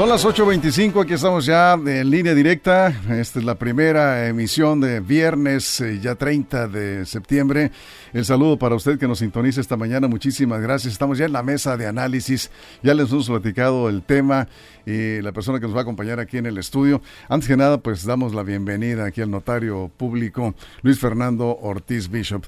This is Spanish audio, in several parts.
Son las 8.25, aquí estamos ya en línea directa. Esta es la primera emisión de viernes, eh, ya 30 de septiembre. El saludo para usted que nos sintoniza esta mañana. Muchísimas gracias. Estamos ya en la mesa de análisis. Ya les hemos platicado el tema y la persona que nos va a acompañar aquí en el estudio. Antes que nada, pues damos la bienvenida aquí al notario público Luis Fernando Ortiz Bishop.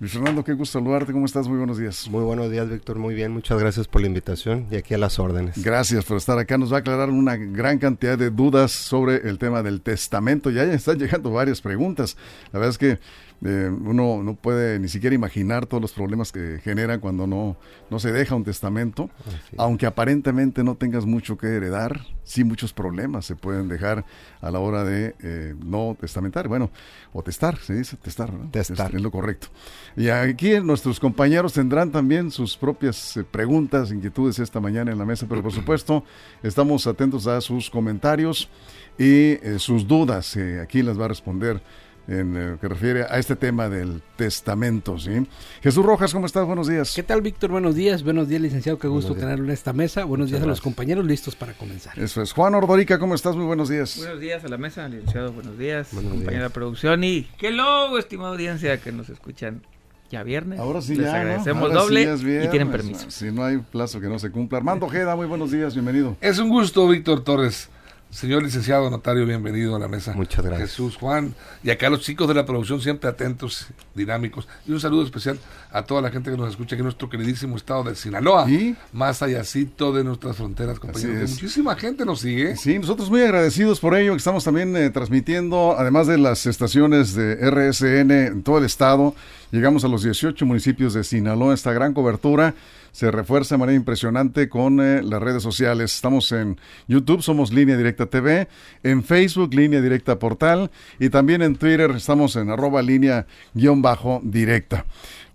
Luis Fernando, qué gusto saludarte. ¿Cómo estás? Muy buenos días. Muy buenos días, Víctor. Muy bien. Muchas gracias por la invitación y aquí a las órdenes. Gracias por estar acá. Nos va a aclarar una gran cantidad de dudas sobre el tema del testamento. Ya, ya están llegando varias preguntas. La verdad es que eh, uno no puede ni siquiera imaginar todos los problemas que generan cuando no, no se deja un testamento, aunque aparentemente no tengas mucho que heredar, sí muchos problemas se pueden dejar a la hora de eh, no testamentar, bueno, o testar, se dice testar, testar. Es, lo correcto. Y aquí nuestros compañeros tendrán también sus propias eh, preguntas, inquietudes esta mañana en la mesa, pero por supuesto estamos atentos a sus comentarios y sus dudas, aquí las va a responder en lo que refiere a este tema del testamento, ¿sí? Jesús Rojas, ¿cómo estás? Buenos días. ¿Qué tal, Víctor? Buenos días. Buenos días, licenciado. Qué gusto tenerlo en esta mesa. Buenos días a los compañeros listos para comenzar. Eso es. Juan Ordorica, ¿cómo estás? Muy buenos días. Buenos días a la mesa, licenciado. Buenos días, compañera de producción y qué logo, estimada audiencia que nos escuchan ya viernes. Ahora sí, Les ya, agradecemos doble y tienen permiso. Si no hay plazo que no se cumpla. Armando Ojeda, muy buenos días, bienvenido. Es un gusto, Víctor Torres. Señor licenciado notario, bienvenido a la mesa. Muchas gracias. Jesús, Juan, y acá los chicos de la producción siempre atentos, dinámicos. Y un saludo especial a toda la gente que nos escucha aquí en nuestro queridísimo estado de Sinaloa. ¿Y? Más allácito de nuestras fronteras, compañeros. Muchísima gente nos sigue. Sí, nosotros muy agradecidos por ello, que estamos también eh, transmitiendo, además de las estaciones de RSN en todo el estado, llegamos a los 18 municipios de Sinaloa, esta gran cobertura se refuerza de manera impresionante con eh, las redes sociales. Estamos en YouTube, somos Línea Directa TV, en Facebook, Línea Directa Portal, y también en Twitter estamos en arroba línea guion bajo directa.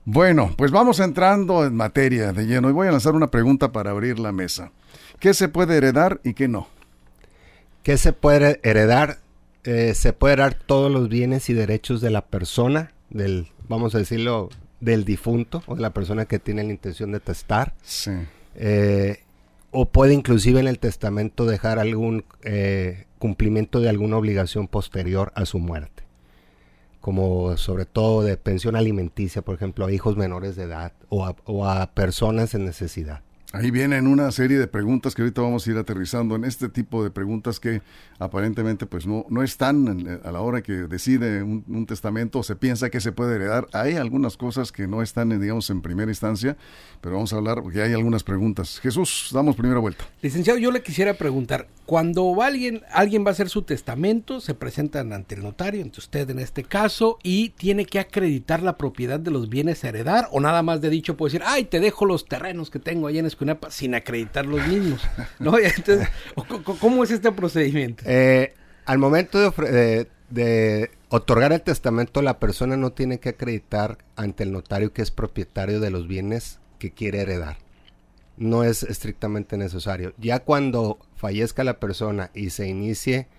Bueno, pues vamos entrando en materia de lleno y voy a lanzar una pregunta para abrir la mesa. ¿Qué se puede heredar y qué no? ¿Qué se puede heredar? Eh, se puede heredar todos los bienes y derechos de la persona, del, vamos a decirlo, del difunto o de la persona que tiene la intención de testar. Sí. Eh, o puede inclusive en el testamento dejar algún eh, cumplimiento de alguna obligación posterior a su muerte. Como sobre todo de pensión alimenticia, por ejemplo, a hijos menores de edad o a personas en necesidad. Ahí vienen una serie de preguntas que ahorita vamos a ir aterrizando en este tipo de preguntas que aparentemente pues no, no están a la hora que decide un, testamento o se piensa que se puede heredar. Hay algunas cosas que no están, digamos, en primera instancia, pero vamos a hablar porque hay algunas preguntas. Jesús, damos primera vuelta. Licenciado, yo le quisiera preguntar, cuando alguien, alguien va a hacer su testamento, se presentan ante el notario, ante usted en este caso, y tiene que acreditar la propiedad de los bienes a heredar, o nada más de dicho puede decir, ay, te dejo los terrenos que tengo ahí en Sin acreditar los mismos. ¿no? Entonces, ¿cómo es este procedimiento? Eh, al momento de, otorgar el testamento, la persona no tiene que acreditar ante el notario que es propietario de los bienes que quiere heredar no es estrictamente necesario. Ya cuando fallezca la persona y se inicie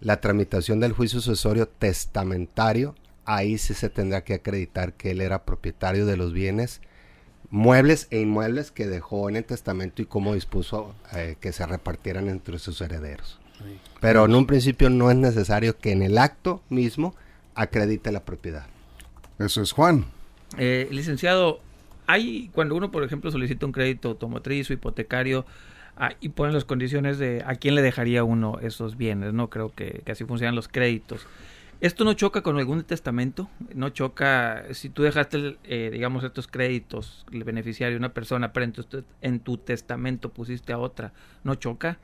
la tramitación del juicio sucesorio testamentario, ahí sí se tendrá que acreditar que él era propietario de los bienes muebles e inmuebles que dejó en el testamento y cómo dispuso eh, que se repartieran entre sus herederos. Pero en un principio no es necesario que en el acto mismo acredite la propiedad. Eso es Juan. Eh, licenciado, hay cuando uno, por ejemplo, solicita un crédito automotriz o hipotecario ah, y pone las condiciones de a quién le dejaría uno esos bienes, no creo que, así funcionan los créditos. ¿Esto no choca con algún testamento? ¿No choca si tú dejaste, eh, digamos, estos créditos, el beneficiario, una persona, pero en tu, testamento pusiste a otra? ¿No choca?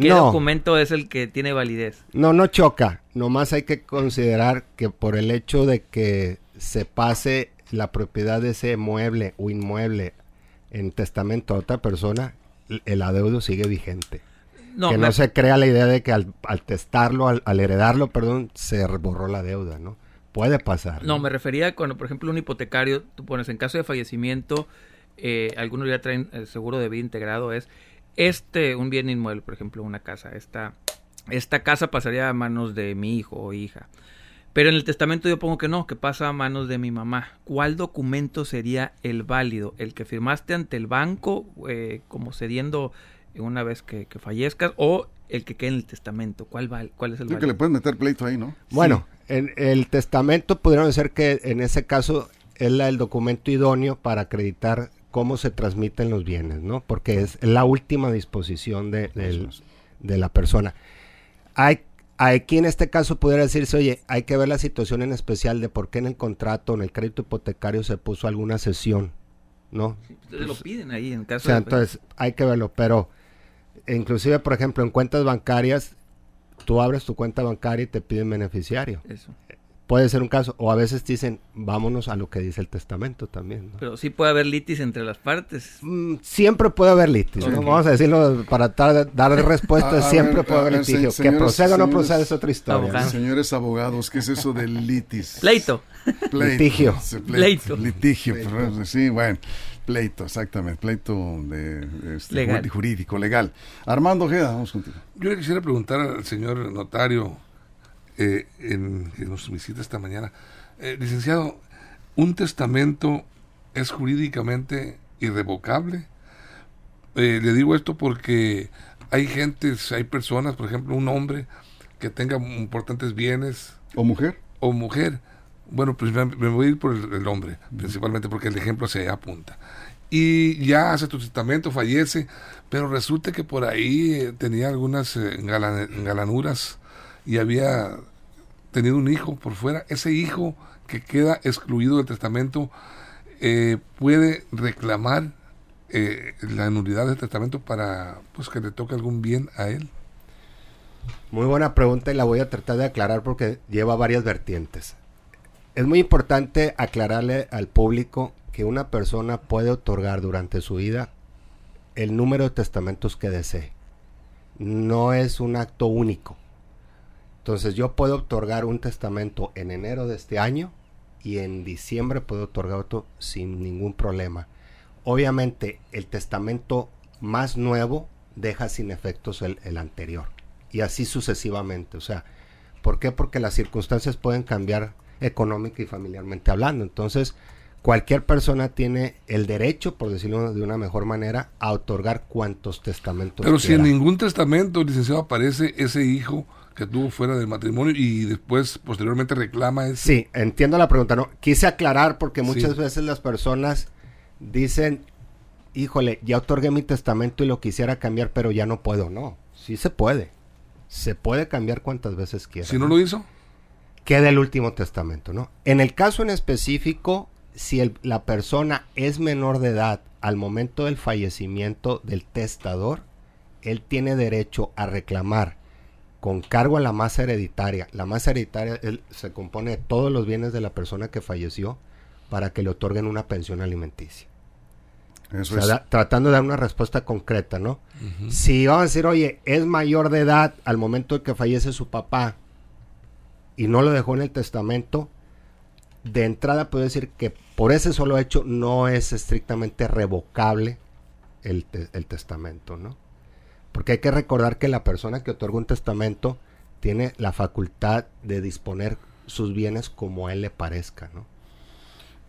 ¿Qué documento es el que tiene validez? No, no choca. Nomás hay que considerar que por el hecho de que se pase la propiedad de ese mueble o inmueble en testamento a otra persona, el adeudo sigue vigente. Que no se crea la idea de que al, testarlo, al, heredarlo, perdón, se borró la deuda, ¿no? puede pasar. No, me refería cuando, por ejemplo, un hipotecario, tú pones en caso de fallecimiento, eh, algunos ya traen el seguro de vida integrado, es este, un bien inmueble, por ejemplo, una casa, esta, esta casa pasaría a manos de mi hijo o hija. Pero en el testamento yo pongo que no, que pasa a manos de mi mamá. ¿Cuál documento sería el válido? ¿El que firmaste ante el banco eh, como cediendo una vez que, que, fallezcas o el que quede en el testamento? ¿Cuál, va, cuál es el Creo válido? que le puedes meter pleito ahí, ¿no? Bueno, en el testamento pudieron ser que en ese caso es la, el documento idóneo para acreditar cómo se transmiten los bienes, ¿no? Porque es la última disposición de, de la persona. Hay, aquí en este caso pudiera decirse, oye, hay que ver la situación en especial de por qué en el contrato, en el crédito hipotecario se puso alguna sesión, ¿no? Ustedes lo piden ahí en O caso sea, de... entonces hay que verlo, pero inclusive, por ejemplo, en cuentas bancarias, tú abres tu cuenta bancaria y te piden beneficiario. Eso. Puede ser un caso, o a veces te dicen, vámonos a lo que dice el testamento también. ¿no? Pero sí puede haber litis entre las partes. Mm, siempre puede haber litis, vamos a decirlo para dar, dar respuestas, siempre ver, puede haber se- litigio. que proceda o no proceda es otra historia. Señores abogados, ¿qué es eso del litis? Pleito. Pleito. Litigio. Pleito. Litigio, sí, bueno. Pleito, exactamente. Pleito de, este, Legal. ju- jurídico, legal. Armando Ojeda, vamos contigo. Yo le quisiera preguntar al señor notario eh, en, en nos visita esta mañana. Eh, licenciado, ¿un testamento es jurídicamente irrevocable? Eh, le digo esto porque hay gente, hay personas, por ejemplo, un hombre que tenga importantes bienes ¿O mujer? o mujer. Bueno, pues me, me voy a ir por el, el hombre, principalmente porque el ejemplo se apunta. Y ya hace tu testamento, fallece, pero resulta que por ahí eh, tenía algunas eh, engalanuras y había tenido un hijo por fuera. Ese hijo que queda excluido del testamento eh, puede reclamar eh, la nulidad del testamento para pues que le toque algún bien a él. Muy buena pregunta y la voy a tratar de aclarar porque lleva varias vertientes. Es muy importante aclararle al público que una persona puede otorgar durante su vida el número de testamentos que desee. No es un acto único. Entonces yo puedo otorgar un testamento en enero de este año y en diciembre puedo otorgar otro sin ningún problema. Obviamente el testamento más nuevo deja sin efectos el, el anterior y así sucesivamente. O sea, ¿por qué? Porque las circunstancias pueden cambiar económica y familiarmente hablando. Entonces, cualquier persona tiene el derecho, por decirlo de una mejor manera, a otorgar cuantos testamentos Pero si en ningún testamento, licenciado, aparece ese hijo que tuvo fuera del matrimonio y después, posteriormente, reclama ese. Sí, entiendo la pregunta. No, quise aclarar porque muchas Sí. veces las personas dicen, híjole, ya otorgué mi testamento y lo quisiera cambiar, pero ya no puedo. No, sí se puede. Se puede cambiar cuantas veces quiera. Si no lo hizo, queda el último testamento, ¿no? En el caso en específico, si el- la persona es menor de edad al momento del fallecimiento del testador, él tiene derecho a reclamar con cargo a la masa hereditaria. La masa hereditaria él- se compone de todos los bienes de la persona que falleció para que le otorguen una pensión alimenticia. Eso O sea, es. da- tratando de dar una respuesta concreta, ¿no? Si vamos a decir, oye, es mayor de edad al momento de que fallece su papá y no lo dejó en el testamento, de entrada puedo decir que por ese solo hecho no es estrictamente revocable el, te- el testamento, ¿no? Porque hay que recordar que la persona que otorga un testamento tiene la facultad de disponer sus bienes como a él le parezca, ¿no?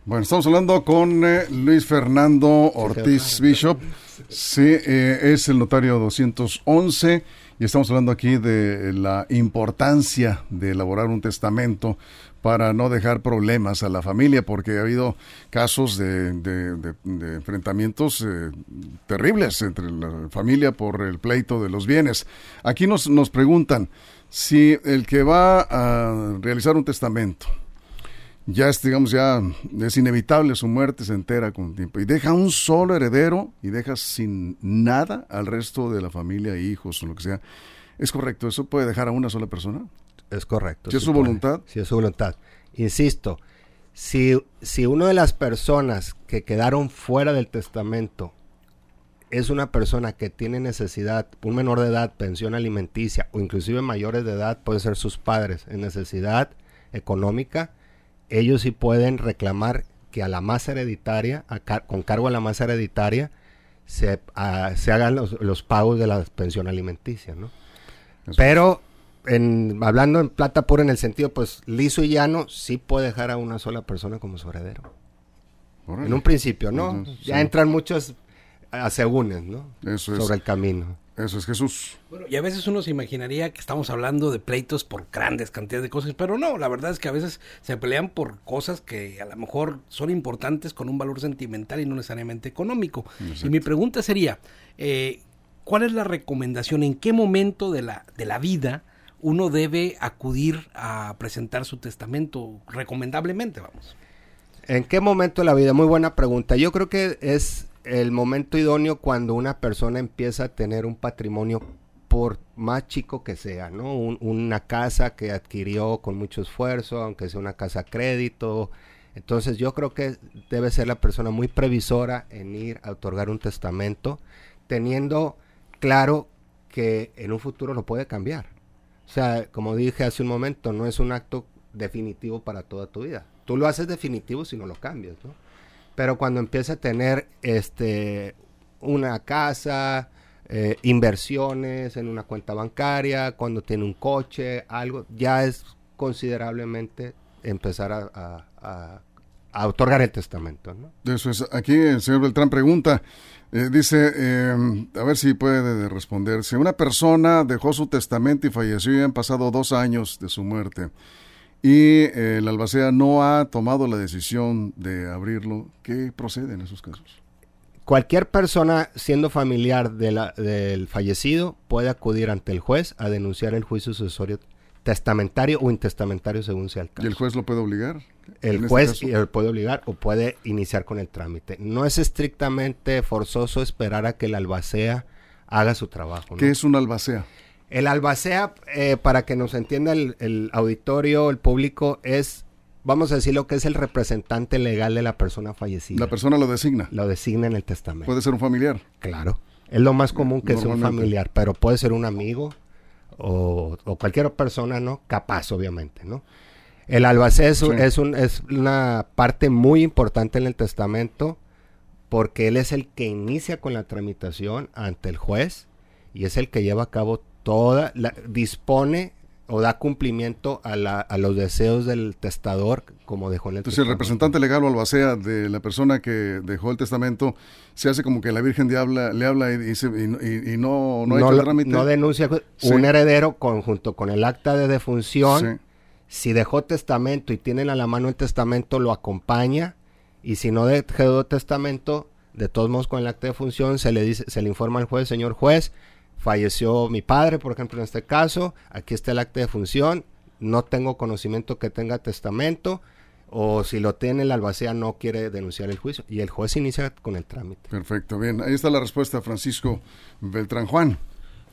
Bueno, estamos hablando con eh, Luis Fernando Ortiz Bishop. Sí, eh, es el notario 211 y estamos hablando aquí de la importancia de elaborar un testamento para no dejar problemas a la familia, porque ha habido casos de, de- de- de enfrentamientos eh, terribles entre la familia por el pleito de los bienes. Aquí nos, nos preguntan si el que va a realizar un testamento, ya es, digamos, ya es inevitable su muerte, se entera con tiempo. Y deja un solo heredero y deja sin nada al resto de la familia, hijos o lo que sea. ¿Es correcto? ¿Eso puede dejar a una sola persona? Es correcto. Si es su puede. voluntad. Si es su voluntad. Insisto, si, si una de las personas que quedaron fuera del testamento es una persona que tiene necesidad, un menor de edad, pensión alimenticia o inclusive mayores de edad, pueden ser sus padres en necesidad económica, ellos sí pueden reclamar que a la masa hereditaria, a car- con cargo a la masa hereditaria, se, ah, se hagan los, los pagos de la pensión alimenticia, ¿no? Eso Pero en, hablando en plata pura en el sentido, pues liso y llano, sí puede dejar a una sola persona como su heredero. Órale. En un principio, ¿no? Ya sí. entran muchos asegúnes, ¿no? Eso es. Sobre el camino. Eso es Jesús. Bueno, y a veces uno se imaginaría que estamos hablando de pleitos por grandes cantidades de cosas, pero no, la verdad es que a veces se pelean por cosas que a lo mejor son importantes con un valor sentimental y no necesariamente económico. Y mi pregunta sería, eh, ¿cuál es la recomendación? ¿En qué momento de la, de la vida uno debe acudir a presentar su testamento recomendablemente, vamos? ¿En qué momento de la vida? Muy buena pregunta. Yo creo que es el momento idóneo cuando una persona empieza a tener un patrimonio por más chico que sea, ¿no? Un- una casa que adquirió con mucho esfuerzo, aunque sea una casa a crédito. Entonces yo creo que debe ser la persona muy previsora en ir a otorgar un testamento, teniendo claro que en un futuro lo puede cambiar. O sea, como dije hace un momento, no es un acto definitivo para toda tu vida. Tú lo haces definitivo si no lo cambias, ¿no? Pero cuando empieza a tener este una casa, eh, inversiones en una cuenta bancaria, cuando tiene un coche, algo, ya es considerablemente empezar a, a- a- a otorgar el testamento, ¿no? Eso es. Aquí el señor Beltrán pregunta, eh, dice, eh, a ver si puede responder. Si una persona dejó su testamento y falleció y han pasado dos años de su muerte y eh, la albacea no ha tomado la decisión de abrirlo, ¿qué procede en esos casos? Cualquier persona siendo familiar de la- del fallecido puede acudir ante el juez a denunciar el juicio sucesorio testamentario o intestamentario según sea el ¿Y caso. el juez lo puede obligar? El este juez y puede obligar o puede iniciar con el trámite. No es estrictamente forzoso esperar a que el albacea haga su trabajo. ¿no? ¿Qué es una albacea? El albacea, eh, para que nos entienda el, el auditorio, el público, es, vamos a decir lo que es el representante legal de la persona fallecida. La persona lo designa. lo designa en el testamento. Puede ser un familiar. Claro. Es lo más común que sea un familiar, pero puede ser un amigo o, o cualquier persona, ¿no? Capaz, obviamente, ¿no? El albacea es, un- Sí. es, un- es una parte muy importante en el testamento porque él es el que inicia con la tramitación ante el juez y es el que lleva a cabo toda, la, dispone o da cumplimiento a, la- a los deseos del testador como dejó en el Entonces el testamento. representante legal o albacea de la persona que dejó el testamento se hace como que la Virgen de habla, le habla y, dice, y, no- y- y no, no, hecho el trámite. no denuncia Sí. un heredero conjunto con el acta de defunción. Sí. Si dejó testamento y tienen a la mano el testamento, lo acompaña. Y si no dejó testamento, de todos modos con el acta de función se le dice, se le informa al juez, señor juez, falleció mi padre, por ejemplo, en este caso, aquí está el acta de función, no tengo conocimiento que tenga testamento, o si lo tiene el albacea no quiere denunciar el juicio, y el juez inicia con el trámite. Perfecto, bien. Ahí está la respuesta, Francisco Beltrán Juan.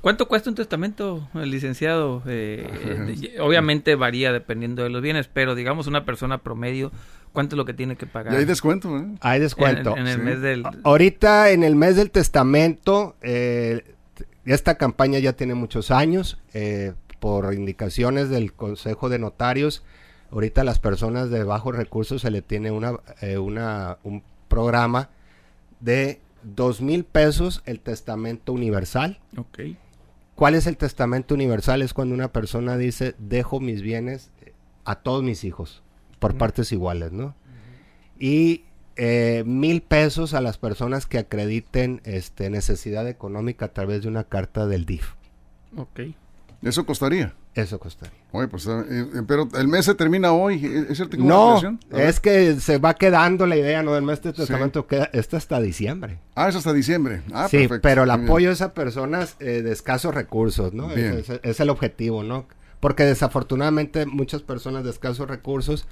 ¿Cuánto cuesta un testamento, el licenciado? Eh, obviamente varía dependiendo de los bienes, pero digamos una persona promedio, ¿cuánto es lo que tiene que pagar? Y hay descuento, ¿eh? Hay en, descuento. en el Sí. mes del... Ahorita en el mes del testamento, eh, esta campaña ya tiene muchos años, eh, por indicaciones del Consejo de Notarios, ahorita a las personas de bajos recursos se le tiene una, eh, una, un programa de dos mil pesos el testamento universal. Ok. ¿Cuál es el testamento universal? Es cuando una persona dice, dejo mis bienes eh, a todos mis hijos, por partes iguales, ¿no? Y eh, mil pesos a las personas que acrediten este, necesidad económica a través de una carta del DIF. Ok. Eso costaría. Eso costaría. Oye, pues, eh, eh, pero el mes se termina hoy. ¿Es cierto que hubo una No, es que se va quedando la idea, ¿no? Del mes de testamento queda, está hasta diciembre. Ah, es hasta diciembre. Ah, sí, perfecto. pero el apoyo es a personas eh, de escasos recursos, ¿no? Bien. Es, es- es el objetivo, ¿no? Porque desafortunadamente muchas personas de escasos recursos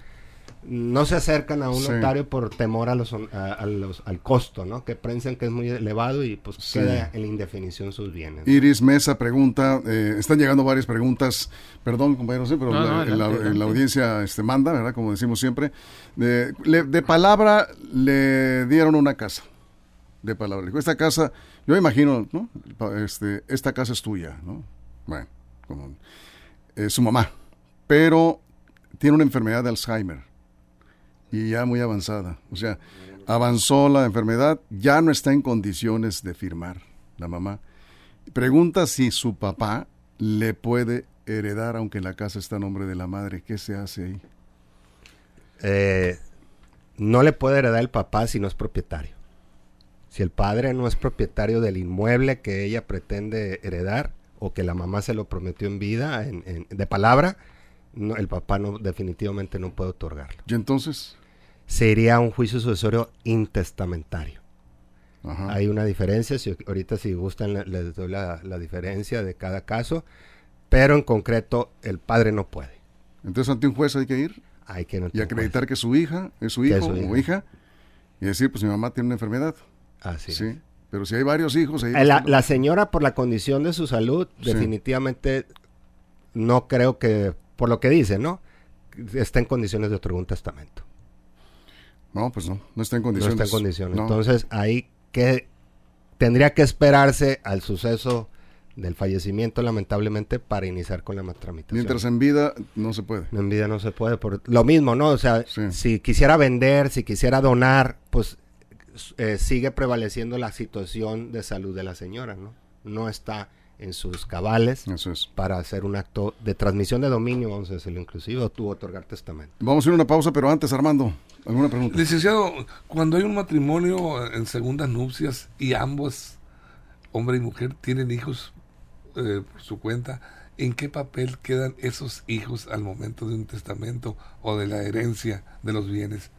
no se acercan a un Sí. notario por temor a los, a, a los- al costo, ¿no? Que piensan que es muy elevado y pues Sí. queda en la indefinición sus bienes. ¿no? Iris Mesa pregunta, eh, están llegando varias preguntas, perdón compañeros, sí, pero No, la, no, la- adelante, la adelante. audiencia este, manda, ¿verdad? Como decimos siempre. De, le- de palabra le dieron una casa, de palabra. Le dijo, esta casa, yo me imagino, Este, esta casa es tuya, ¿no? Bueno, como eh, su mamá, pero tiene una enfermedad de Alzheimer. Y ya muy avanzada. O sea, avanzó la enfermedad, ya no está en condiciones de firmar la mamá. Pregunta si su papá le puede heredar aunque la casa está a nombre de la madre. ¿Qué se hace ahí? Eh, no le puede heredar el papá si no es propietario. Si el padre no es propietario del inmueble que ella pretende heredar o que la mamá se lo prometió en vida, en- de palabra, no, el papá no, definitivamente no puede otorgarlo. ¿Y entonces? Sería un juicio sucesorio intestamentario. Ajá. Hay una diferencia, si, ahorita si gustan le- les doy la, la diferencia de cada caso, pero en concreto el padre no puede. Entonces ante un juez hay que ir Hay que no y acreditar que su hija es su hijo es su o hija. y decir, pues mi mamá tiene una enfermedad. Así sí. es. Pero si hay varios hijos, ahí Eh, La, la señora, por la condición de su salud, Sí. definitivamente no creo que, por lo que dice, ¿no? Está en condiciones de otorgar un testamento. No, pues no, no está en No condiciones. está en condiciones. No. Entonces, ahí que tendría que esperarse al suceso del fallecimiento, lamentablemente, para iniciar con la tramitación. Mientras en vida no se puede. En vida no se puede. Por lo mismo, ¿no? O sea, Sí. si quisiera vender, si quisiera donar, pues eh, sigue prevaleciendo la situación de salud de la señora, ¿no? No está en sus cabales Eso es. para hacer un acto de transmisión de dominio, vamos a decirlo inclusive, o tú otorgar testamento. Vamos a ir a una pausa, pero antes, Armando, ¿alguna pregunta? Licenciado, cuando hay un matrimonio en segundas nupcias y ambos, hombre y mujer, tienen hijos eh, por su cuenta, ¿en qué papel quedan esos hijos al momento de un testamento o de la herencia de los bienes?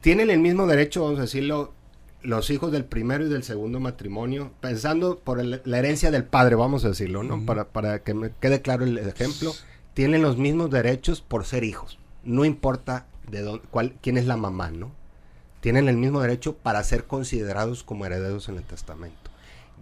Tienen el mismo derecho, vamos a decirlo, los hijos del primero y del segundo matrimonio, pensando por el- la herencia del padre, vamos a decirlo, ¿no? para, para que me quede claro el ejemplo, tienen los mismos derechos por ser hijos. No importa de dónde, cuál, quién es la mamá, ¿no? Tienen el mismo derecho para ser considerados como herederos en el testamento.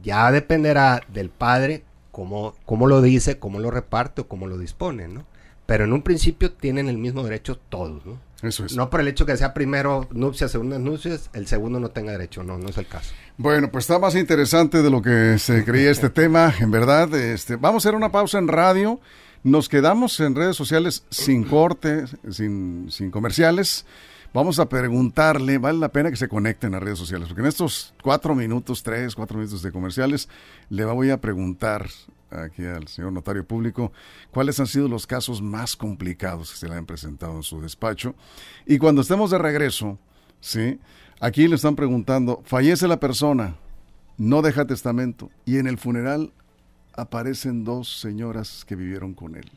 Ya dependerá del padre cómo, cómo lo dice, cómo lo reparte o cómo lo dispone, ¿no? Pero en un principio tienen el mismo derecho todos, ¿no? Eso es. No por el hecho que sea primero nupcias, segundas nupcias, el segundo no tenga derecho, no, no es el caso. Bueno, pues está más interesante de lo que se creía este tema, en verdad. Este, vamos a hacer una pausa en radio. Nos quedamos en redes sociales sin corte, sin, sin comerciales. Vamos a preguntarle, vale la pena que se conecten a redes sociales, porque en estos cuatro minutos, tres, cuatro minutos de comerciales, le voy a preguntar aquí al señor notario público cuáles han sido los casos más complicados que se le han presentado en su despacho. Y cuando estemos de regreso, ¿sí? Aquí le están preguntando, fallece la persona, no deja testamento, y en el funeral aparecen dos señoras que vivieron con él,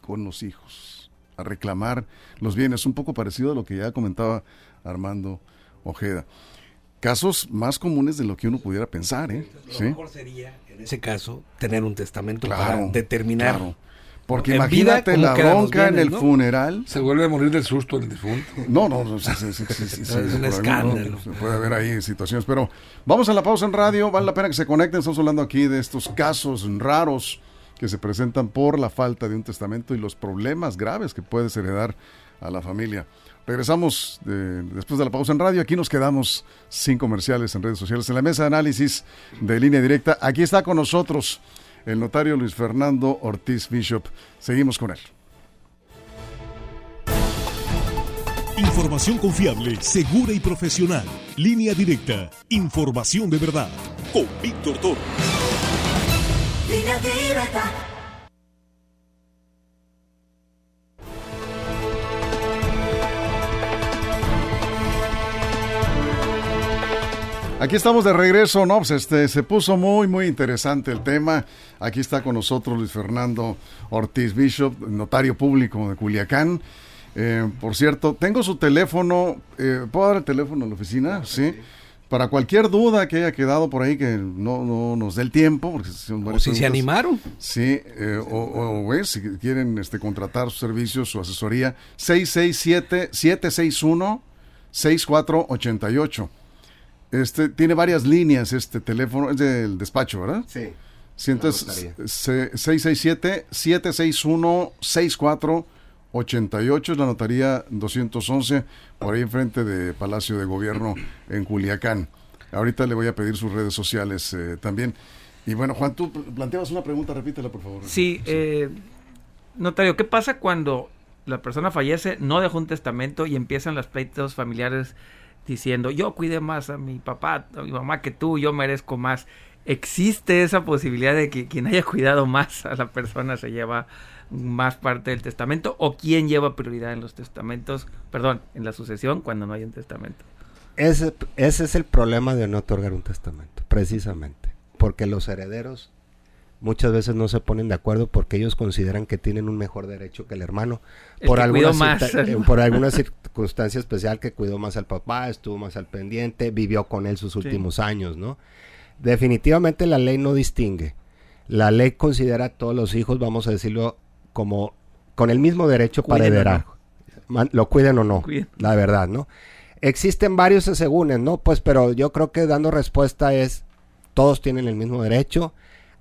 con los hijos, a reclamar los bienes, un poco parecido a lo que ya comentaba Armando Ojeda. Casos más comunes de lo que uno pudiera pensar, ¿eh? Lo ¿Sí? mejor sería, en ese caso, tener un testamento para Claro, determinar. claro. Porque en vida, imagínate cómo la bronca en el ¿no? funeral. Se vuelve a morir del susto el difunto. No, no, no, sí, sí, sí, sí, sí, sí, Es un escándalo. se puede haber ahí situaciones, pero vamos a la pausa en radio, vale la pena que se conecten, estamos hablando aquí de estos casos raros que se presentan por la falta de un testamento y los problemas graves que puedes heredar a la familia. Regresamos de- después de la pausa en radio, aquí nos quedamos sin comerciales en redes sociales, en la mesa de análisis de línea directa, aquí está con nosotros el notario Luis Fernando Ortiz Bishop, seguimos con él. Información confiable, segura y profesional. Línea directa. Información de verdad. Con Víctor Toro. Línea directa. Aquí estamos de regreso, ¿no? Pues este, se puso muy, muy interesante el tema. Aquí está con nosotros Luis Fernando Ortiz Bishop, notario público de Culiacán. Eh, por cierto, tengo su teléfono. eh, ¿Puedo dar el teléfono en la oficina? Sí. Para cualquier duda que haya quedado por ahí que no, no nos dé el tiempo, porque son O si se preguntas. animaron. Sí, eh, o, o, si quieren este, contratar sus servicios, su asesoría, 667-761-6488. Este, tiene varias líneas este teléfono, es del despacho, ¿verdad? Sí. Sí, entonces, notaría. se- 667-761-6488 es la notaría 211, por ahí enfrente de Palacio de Gobierno en Culiacán. Ahorita le voy a pedir sus redes sociales eh, también. Y bueno, Juan, tú planteabas una pregunta, repítela por favor. Sí, eh, notario, ¿qué pasa cuando la persona fallece, no dejó un testamento y empiezan las pleitos familiares diciendo, yo cuidé más a mi papá, a mi mamá que tú, yo merezco más. Existe esa posibilidad de que quien haya cuidado más a la persona se lleva más parte del testamento o quien lleva prioridad en los testamentos, perdón, en la sucesión cuando no hay un testamento. Ese, ese es el problema de no otorgar un testamento, precisamente. Porque los herederos muchas veces no se ponen de acuerdo porque ellos consideran que tienen un mejor derecho que el hermano. El por, alguna más. eh, por alguna circunstancia especial que cuidó más al papá, estuvo más al pendiente, vivió con él sus últimos años, ¿no? Definitivamente la ley no distingue. La ley considera a todos los hijos, vamos a decirlo, como con el mismo derecho para Cuiden heredar. Lo cuiden o no, Cuiden. la verdad, ¿no? Existen varios asegúnes, ¿no? Pues, pero yo creo que dando respuesta es, todos tienen el mismo derecho.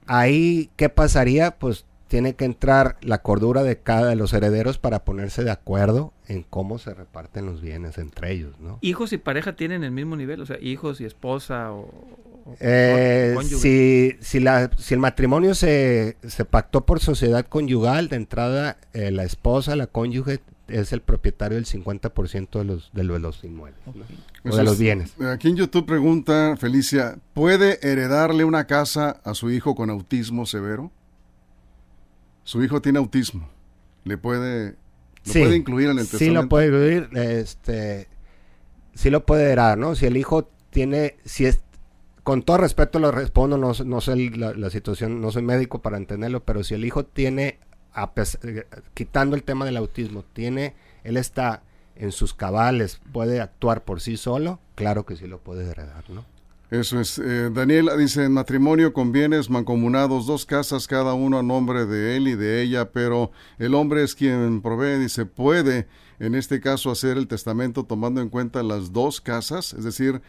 Ahí, ¿qué pasaría? Pues tiene que entrar la cordura de cada de los herederos para ponerse de acuerdo en cómo se reparten los bienes entre ellos, ¿no? Hijos y pareja tienen el mismo nivel, o sea, hijos y esposa o... o- Eh, si, si, la, si el matrimonio se, se pactó por sociedad conyugal, de entrada eh, la esposa, la cónyuge, es el propietario del 50% de los, de los inmuebles, ¿no? o de los es- bienes. Aquí en YouTube pregunta Felicia, ¿puede heredarle una casa a su hijo con autismo severo? Su hijo tiene autismo. ¿Le puede, lo Sí, puede incluir en el Sí testamento? lo puede incluir, este, sí lo puede heredar, ¿no? Si el hijo tiene, si es, con todo respeto lo respondo, no, sé- no sé la, la situación, no soy médico para entenderlo, pero si el hijo tiene, eh, quitando el tema del autismo, tiene, él está en sus cabales, puede actuar por sí solo, claro que sí lo puede heredar, ¿no? Eso es. Eh, Daniela dice, en matrimonio con bienes mancomunados, dos casas cada uno a nombre de él y de ella, pero el hombre es quien provee, dice, puede en este caso hacer el testamento tomando en cuenta las dos casas, es decir,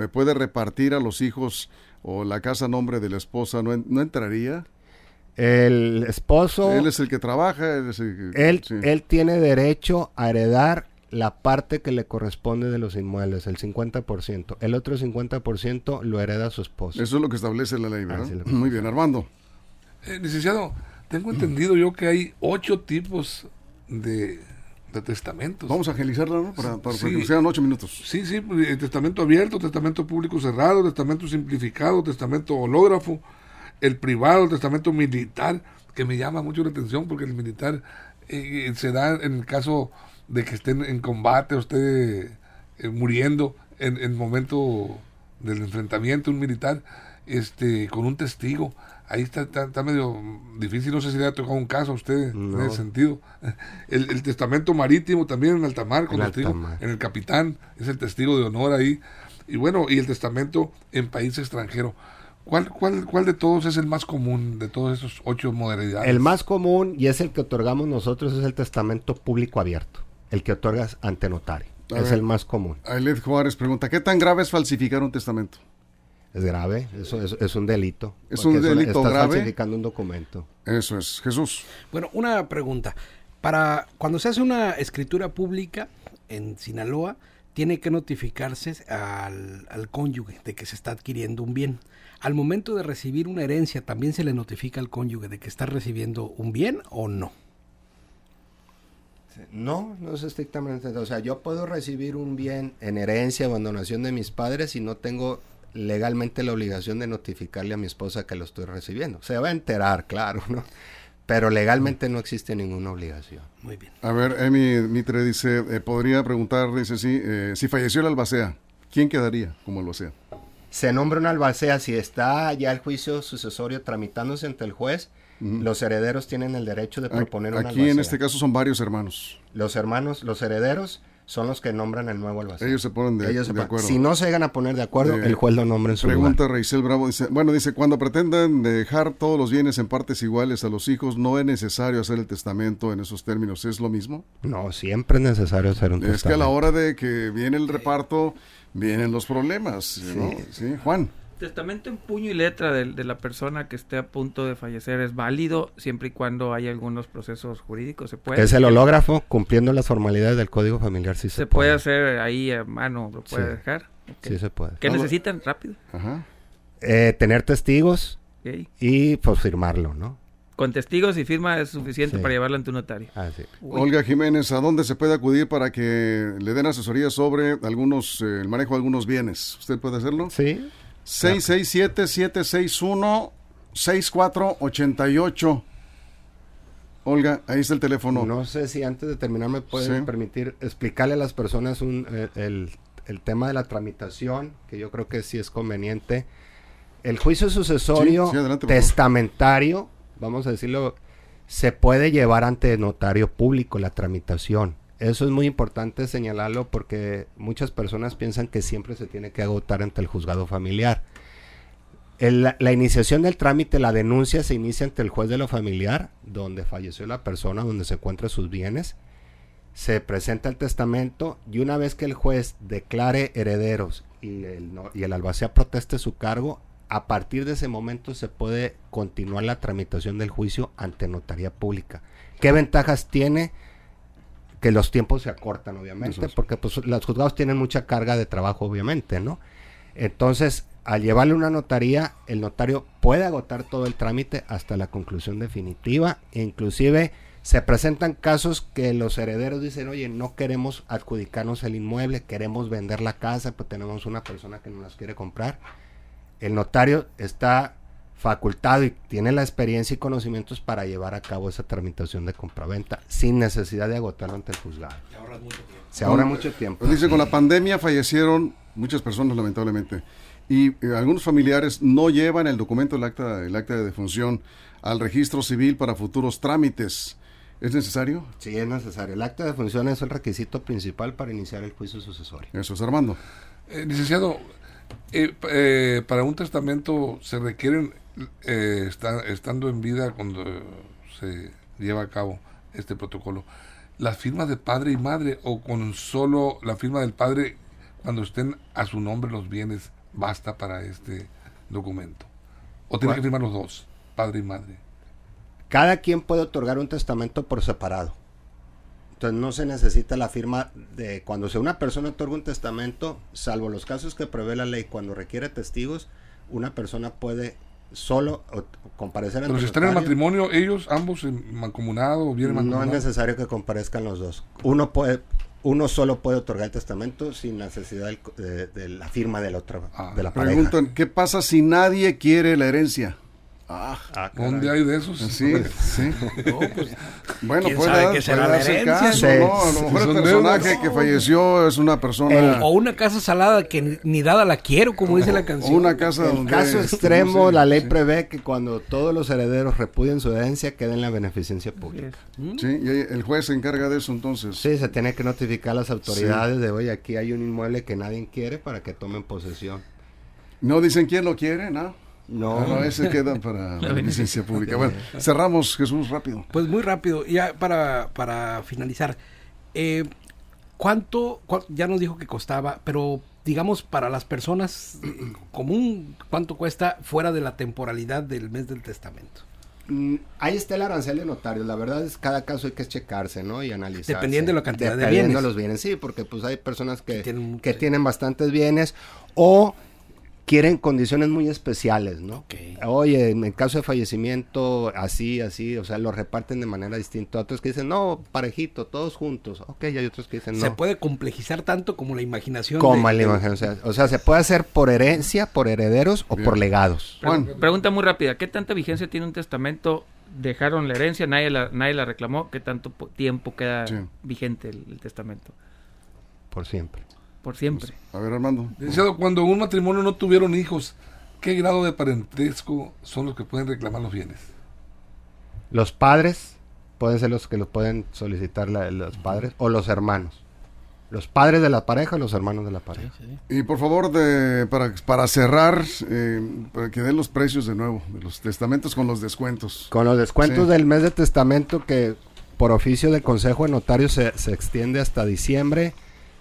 eh, puede repartir a los hijos o la casa a nombre de la esposa, ¿no, no entraría? El esposo, Él es el que trabaja, él es el que... él, sí. él tiene derecho a heredar la parte que le corresponde de los inmuebles, el 50%. El otro 50% lo hereda su esposo. Eso es lo que establece la ley, Muy bien, Armando. Eh, licenciado, tengo entendido yo que hay ocho tipos de, de testamentos. Vamos a agilizarla, ¿no? Para, para Sí. que nos quedan ocho minutos. Sí, sí, pues, el testamento abierto, testamento público cerrado, testamento simplificado, testamento hológrafo, el privado, el testamento militar, que me llama mucho la atención porque el militar eh, se da en el caso de que estén en combate o esté eh, muriendo en el momento del enfrentamiento un militar este con un testigo. Ahí está, está, está medio difícil no sé si le ha tocado un caso a usted en ese sentido. El, el testamento marítimo también en alta mar con testigo alta mar. en el capitán es el testigo de honor ahí. Y bueno y el testamento en país extranjero ¿Cuál, cuál, ¿Cuál de todos es el más común de todos esos ocho modalidades? El más común y es el que otorgamos nosotros es el testamento público abierto, el que otorgas ante notario. A es ver. el más común. Ailed Juárez pregunta, ¿qué tan grave es falsificar un testamento? Es grave, eso es, es un delito. Es un delito estás grave. falsificando un documento. Eso es, Jesús. Bueno, una pregunta. Para cuando se hace una escritura pública en Sinaloa, tiene que notificarse al, al cónyuge de que se está adquiriendo un bien. Al momento de recibir una herencia, ¿también se le notifica al cónyuge de que está recibiendo un bien o no? No, no es estrictamente. O sea, yo puedo recibir un bien en herencia o abandonación de mis padres y no tengo legalmente la obligación de notificarle a mi esposa que lo estoy recibiendo. Se va a enterar, claro, ¿no? Pero legalmente no existe ninguna obligación. Muy bien. A ver, Emi Mitre dice, eh, podría preguntar, dice sí, eh, si falleció el albacea, ¿quién quedaría como albacea? Se nombra un albacea si está ya el juicio sucesorio tramitándose ante el juez. Los herederos tienen el derecho de proponer un Aquí albacea. en este caso son varios hermanos. Los hermanos, los herederos, son los que nombran el nuevo albacea. Ellos se ponen de, Ellos se de ponen- acuerdo. Si no se llegan a poner de acuerdo, Eh, el juez lo nombra en su Pregunta lugar. Reisel Bravo, dice, bueno, dice, cuando pretenden dejar todos los bienes en partes iguales a los hijos, no es necesario hacer el testamento en esos términos, ¿es lo mismo? No, siempre es necesario hacer un Es que a la testamento. hora de que viene el reparto, vienen los problemas, ¿no? Sí, Juan. Testamento en puño y letra de, de la persona que esté a punto de fallecer es válido siempre y cuando haya algunos procesos jurídicos. Se puede, Es el hológrafo cumpliendo las formalidades del Código Familiar. Sí se, se puede hacer ahí a mano, lo puede Sí. dejar. Ok. Sí se puede. ¿Qué Todo- necesitan? Rápido. Ajá. Eh, tener testigos Ok. y pues firmarlo, ¿no? Con testigos y firma es suficiente Sí. para llevarlo ante un notario. Ah, sí. Olga Jiménez, ¿a dónde se puede acudir para que le den asesoría sobre algunos, eh, el manejo de algunos bienes? ¿Usted puede hacerlo? Sí. 667-761-6488. Olga, ahí está el teléfono. No sé si antes de terminar me pueden Sí. permitir explicarle a las personas un, eh, el, el tema de la tramitación, que yo creo que sí es conveniente. El juicio sucesorio Sí, sí, adelante, por favor. testamentario, vamos a decirlo, se puede llevar ante notario público la tramitación. Eso es muy importante señalarlo porque muchas personas piensan que siempre se tiene que agotar ante el juzgado familiar. La, iniciación del trámite, la denuncia se inicia ante el juez de lo familiar, donde falleció la persona, donde se encuentran sus bienes. Se presenta el testamento y una vez que el juez declare herederos y el, y el albacea proteste su cargo, a partir de ese momento se puede continuar la tramitación del juicio ante notaría pública. ¿Qué ventajas tiene? Que los tiempos se acortan, obviamente, es. porque pues, los juzgados tienen mucha carga de trabajo, obviamente, ¿no? Entonces, al llevarle una notaría, el notario puede agotar todo el trámite hasta la conclusión definitiva. E inclusive se presentan casos que los herederos dicen, oye, no queremos adjudicarnos el inmueble, queremos vender la casa, pues tenemos una persona que nos las quiere comprar. El notario está facultado y tiene la experiencia y conocimientos para llevar a cabo esa tramitación de compraventa sin necesidad de agotarlo ante el juzgado. Se ahorra mucho tiempo. Pues dice, con la pandemia fallecieron muchas personas, lamentablemente. Y eh, algunos familiares no llevan el documento, el acta, el acta de defunción, al registro civil para futuros trámites. ¿Es necesario? Sí, es necesario. El acta de función es el requisito principal para iniciar el juicio sucesorio. Eso es Armando. Eh, licenciado, eh, eh, para un testamento se requieren, eh, esta- estando en vida cuando se lleva a cabo este protocolo, las firmas de padre y madre o con solo la firma del padre cuando estén a su nombre los bienes basta para este documento. O tiene que firmar los dos, padre y madre. Cada quien puede otorgar un testamento por separado. Entonces no se necesita la firma de cuando se una persona otorga un testamento, salvo los casos que prevé la ley, cuando requiere testigos, una persona puede solo o- comparecer ante Pero si están en matrimonio, ellos ambos en mancomunado o bien No es mancomunado. necesario que comparezcan los dos. Uno puede, uno solo puede otorgar el testamento sin necesidad del de, de la firma del otro, Ah, de la pareja. Preguntan, ¿qué pasa si nadie quiere la herencia? Ah, Ah. ¿Dónde hay de esos? sí, sí. Bueno, ¿Quién puede, dar- será darse caso. ¿no? A lo mejor el Son personaje que falleció es una persona... O una casa salada que ni, dada la quiero, como dice la o canción. una casa En donde... caso extremo, la ley sí. prevé que cuando todos los herederos repudien su herencia, quede en la beneficencia pública. Sí, y el juez se encarga de eso entonces. Sí, se tiene que notificar a las autoridades de, oye, aquí hay un inmueble que nadie quiere para que tomen posesión. No dicen quién lo quiere, ¿no? No, Ah, no, ese queda para la beneficencia pública. Bueno, cerramos, Jesús, rápido. Pues muy rápido, ya para, para finalizar. eh, ¿Cuánto, ya nos dijo que costaba, pero digamos para las personas eh, común, cuánto cuesta fuera de la temporalidad del mes del testamento? Mm, Ahí está el arancel de notarios. La verdad es cada caso hay que checarse, ¿no? Y analizar. Dependiendo de la cantidad de Dependiendo bienes. de los bienes, sí, porque pues hay personas que, Que tienen que tienen bastantes bienes o quieren condiciones muy especiales, ¿no? Oye, en el caso de fallecimiento, así, así, o sea, lo reparten de manera distinta. Otros que dicen, no, parejito, todos juntos. Ok, y hay otros que dicen, no. Se puede complejizar tanto como la imaginación. Como de- la imagen, o sea, o sea, se puede hacer por herencia, por herederos o Bien. por legados. Juan. Pregunta muy rápida, ¿qué tanta vigencia tiene un testamento? Dejaron la herencia, nadie la, nadie la reclamó, ¿qué tanto po- tiempo queda Sí. vigente el, el testamento? Por siempre. Por siempre. A ver, Armando. Licenciado, cuando un matrimonio no tuvieron hijos, ¿qué grado de parentesco son los que pueden reclamar los bienes? Los padres pueden ser los que los pueden solicitar la- los padres o los hermanos. Los padres de la pareja o los hermanos de la pareja. Y por favor, de, para, para cerrar, eh, para que den los precios de nuevo, de los testamentos con los descuentos. Con los descuentos Sí. del mes de testamento que por oficio de consejo de notario se, se extiende hasta diciembre,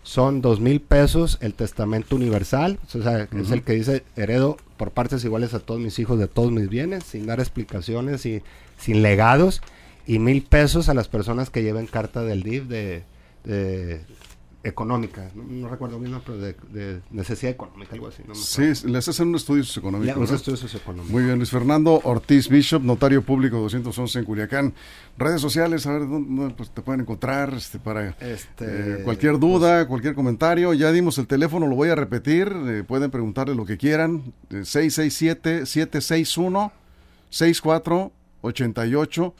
son dos mil pesos el testamento universal, o sea, es el que dice heredo por partes iguales a todos mis hijos de todos mis bienes, sin dar explicaciones y sin legados, y mil pesos a las personas que lleven carta del DIF de, de, económica, no, no recuerdo bien, pero de, de necesidad económica, algo así. No Sí, les hacen un estudio socioeconómico. Ya, unos ¿verdad? estudios socioeconómicos. Muy bien, Luis Fernando Ortiz Bishop, notario público 211 en Culiacán. Redes sociales, a ver dónde pues, te pueden encontrar este, para Este, eh, cualquier duda, cualquier comentario. Ya dimos el teléfono, lo voy a repetir. eh, pueden preguntarle lo que quieran. Eh, 667-761-6488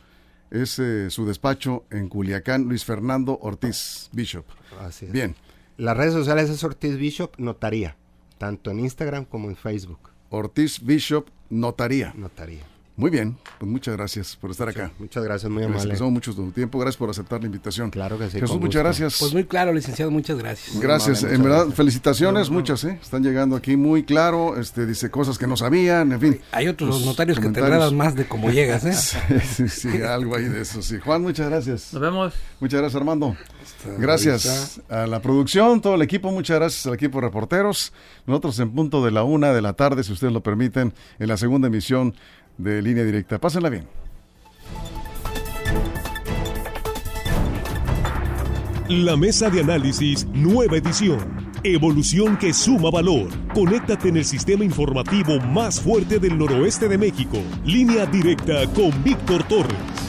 es eh, su despacho en Culiacán, Luis Fernando Ortiz Bishop. Así es. Bien, Las redes sociales es Ortiz Bishop Notaría, tanto en Instagram como en Facebook. Ortiz Bishop Notaría. Notaría. Muy bien, pues muchas gracias por estar acá. Muchas gracias, muy amable. pasamos mucho tu tiempo. Gracias por aceptar la invitación. Claro que sí, Jesús, con muchas gusto. gracias. Pues muy claro, licenciado, muchas gracias. gracias. amable, en verdad, felicitaciones, muchas, ¿eh? Están llegando aquí muy claro. Este dice cosas que no sabían, en fin. Hay otros notarios que te agradan más de cómo llegas, ¿eh? Sí, sí, sí, algo ahí de eso, sí. Juan, muchas gracias. Nos vemos. Muchas gracias, Armando. Gracias a la producción, todo el equipo, muchas gracias al equipo de reporteros. Nosotros en punto de la una de la tarde, si ustedes lo permiten, en la segunda emisión de Línea Directa. Pásenla bien. La mesa de análisis, nueva edición. Evolución que suma valor. Conéctate en el sistema informativo más fuerte del noroeste de México. Línea directa con Víctor Torres.